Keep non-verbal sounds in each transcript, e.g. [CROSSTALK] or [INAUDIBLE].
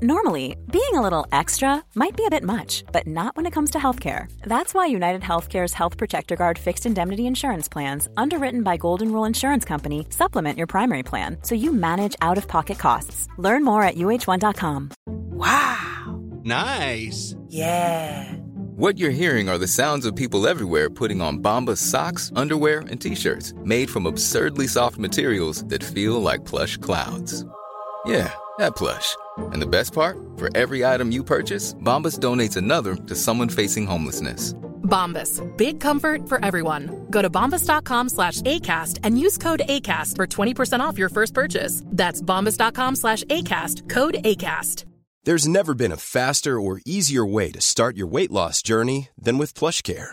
Normally, being a little extra might be a bit much, but not when it comes to healthcare. That's why United Healthcare's Health Protector Guard fixed indemnity insurance plans, underwritten by Golden Rule Insurance Company, supplement your primary plan so you manage out of pocket costs. Learn more at uh1.com. Wow! Nice! Yeah! What you're hearing are the sounds of people everywhere putting on Bombas socks, underwear, and t shirts made from absurdly soft materials that feel like plush clouds. Yeah, that plush. And the best part? For every item you purchase, Bombas donates another to someone facing homelessness. Bombas. Big comfort for everyone. Go to bombas.com slash ACAST and use code ACAST for 20% off your first purchase. That's bombas.com slash ACAST. Code ACAST. There's never been a faster or easier way to start your weight loss journey than with PlushCare.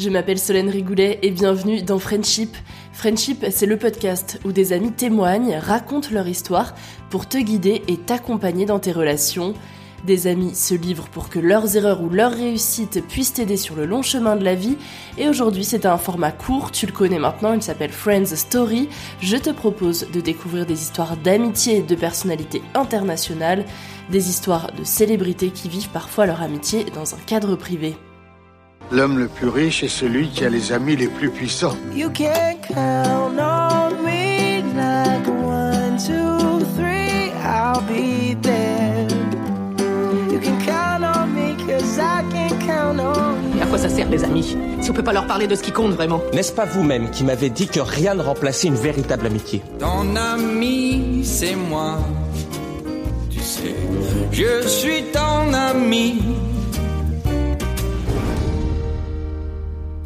je m'appelle Solène Rigoulet et bienvenue dans Friendship. Friendship, c'est le podcast où des amis témoignent, racontent leur histoire pour te guider et t'accompagner dans tes relations. Des amis se livrent pour que leurs erreurs ou leurs réussites puissent t'aider sur le long chemin de la vie. Et aujourd'hui, c'est un format court, tu le connais maintenant, il s'appelle Friends Story. Je te propose de découvrir des histoires d'amitié de personnalités internationales, des histoires de célébrités qui vivent parfois leur amitié dans un cadre privé. L'homme le plus riche est celui qui a les amis les plus puissants. You can count on me like one, two, three, I'll be there. You can count on me cause I can count on you. À quoi ça sert les amis Si on peut pas leur parler de ce qui compte vraiment? N'est-ce pas vous-même qui m'avez dit que rien ne remplaçait une véritable amitié? Ton ami, c'est moi. Tu sais, je suis ton ami.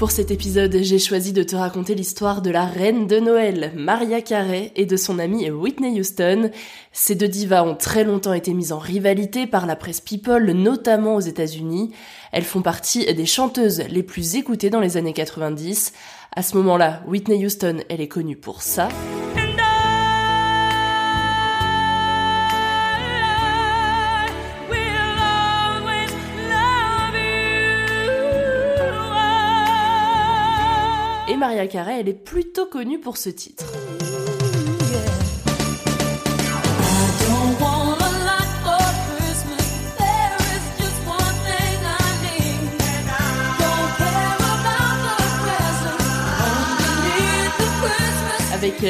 Pour cet épisode, j'ai choisi de te raconter l'histoire de la reine de Noël, Maria Carey, et de son amie Whitney Houston. Ces deux divas ont très longtemps été mises en rivalité par la presse People, notamment aux États-Unis. Elles font partie des chanteuses les plus écoutées dans les années 90. À ce moment-là, Whitney Houston, elle est connue pour ça. Et Maria Carey, elle est plutôt connue pour ce titre.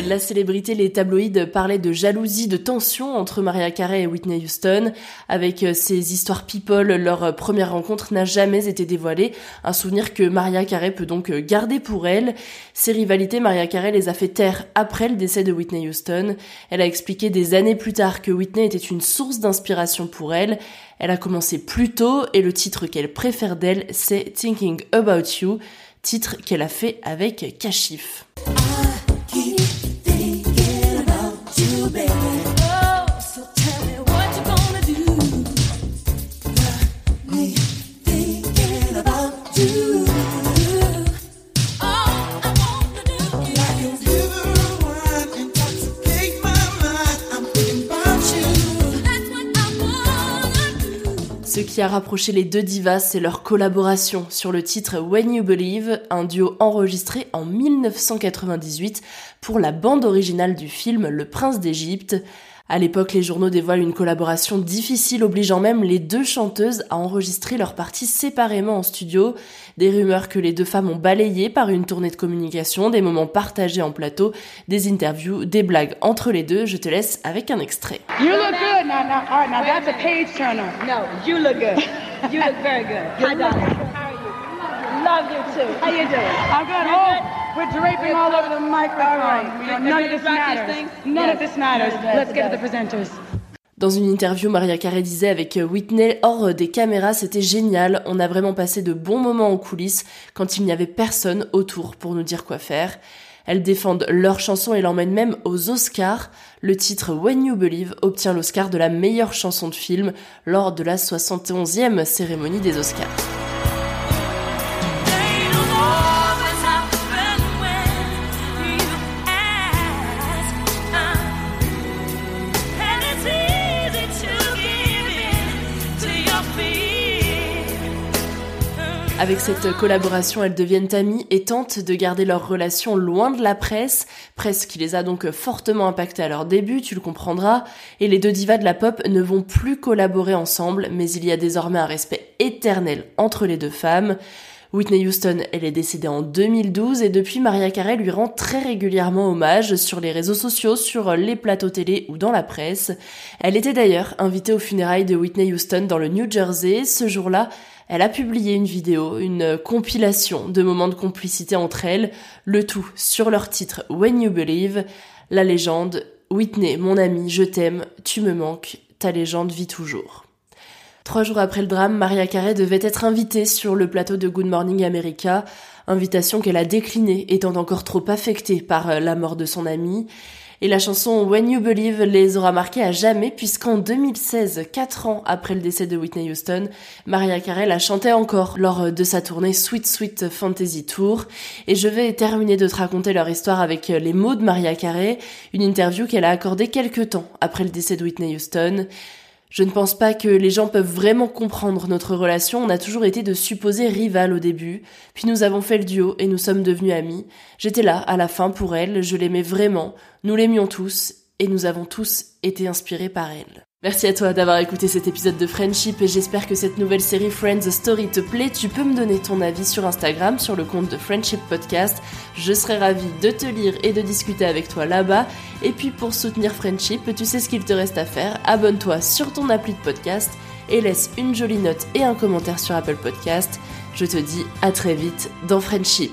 La célébrité, les tabloïds parlaient de jalousie, de tension entre Maria Carey et Whitney Houston. Avec ces histoires people, leur première rencontre n'a jamais été dévoilée. Un souvenir que Maria Carey peut donc garder pour elle. Ces rivalités, Maria Carey les a fait taire après le décès de Whitney Houston. Elle a expliqué des années plus tard que Whitney était une source d'inspiration pour elle. Elle a commencé plus tôt et le titre qu'elle préfère d'elle, c'est Thinking About You, titre qu'elle a fait avec Kashif. Qui a rapproché les deux divas, c'est leur collaboration sur le titre When You Believe, un duo enregistré en 1998 pour la bande originale du film Le Prince d'Égypte. À l'époque, les journaux dévoilent une collaboration difficile obligeant même les deux chanteuses à enregistrer leurs parties séparément en studio. Des rumeurs que les deux femmes ont balayées par une tournée de communication, des moments partagés en plateau, des interviews, des blagues entre les deux. Je te laisse avec un extrait. You look good. Now, now, all right, now that's a page turner. No, you look good. You look very good. [LAUGHS] Hi, darling. How are you? Love you too. How you doing? I'm Oh, good? We're draping all over the microphone. Right. None of this matters. None Yes. of this matters. Let's get to the presenters. Dans une interview, Maria Carey disait avec Whitney, hors des caméras, c'était génial, on a vraiment passé de bons moments en coulisses quand il n'y avait personne autour pour nous dire quoi faire. Elles défendent leur chanson et l'emmènent même aux Oscars. Le titre When You Believe obtient l'Oscar de la meilleure chanson de film lors de la 71e cérémonie des Oscars. Avec cette collaboration, elles deviennent amies et tentent de garder leur relation loin de la presse, presse qui les a donc fortement impactées à leur début, tu le comprendras, et les deux divas de la pop ne vont plus collaborer ensemble, mais il y a désormais un respect éternel entre les deux femmes. Whitney Houston, elle est décédée en 2012 et depuis Maria Carey lui rend très régulièrement hommage sur les réseaux sociaux, sur les plateaux télé ou dans la presse. Elle était d'ailleurs invitée aux funérailles de Whitney Houston dans le New Jersey. Ce jour-là, elle a publié une vidéo, une compilation de moments de complicité entre elles, le tout sur leur titre When You Believe, la légende Whitney, mon ami, je t'aime, tu me manques, ta légende vit toujours. Trois jours après le drame, Maria Carey devait être invitée sur le plateau de Good Morning America, invitation qu'elle a déclinée étant encore trop affectée par la mort de son ami. Et la chanson When You Believe les aura marqués à jamais puisqu'en 2016, quatre ans après le décès de Whitney Houston, Maria Carey la chantait encore lors de sa tournée Sweet Sweet Fantasy Tour. Et je vais terminer de te raconter leur histoire avec les mots de Maria Carey, une interview qu'elle a accordée quelques temps après le décès de Whitney Houston. Je ne pense pas que les gens peuvent vraiment comprendre notre relation. On a toujours été de supposés rivales au début. Puis nous avons fait le duo et nous sommes devenus amis. J'étais là à la fin pour elle. Je l'aimais vraiment. Nous l'aimions tous et nous avons tous été inspirés par elle. Merci à toi d'avoir écouté cet épisode de Friendship et j'espère que cette nouvelle série Friends Story te plaît. Tu peux me donner ton avis sur Instagram, sur le compte de Friendship Podcast. Je serai ravie de te lire et de discuter avec toi là-bas. Et puis pour soutenir Friendship, tu sais ce qu'il te reste à faire. Abonne-toi sur ton appli de podcast et laisse une jolie note et un commentaire sur Apple Podcast. Je te dis à très vite dans Friendship.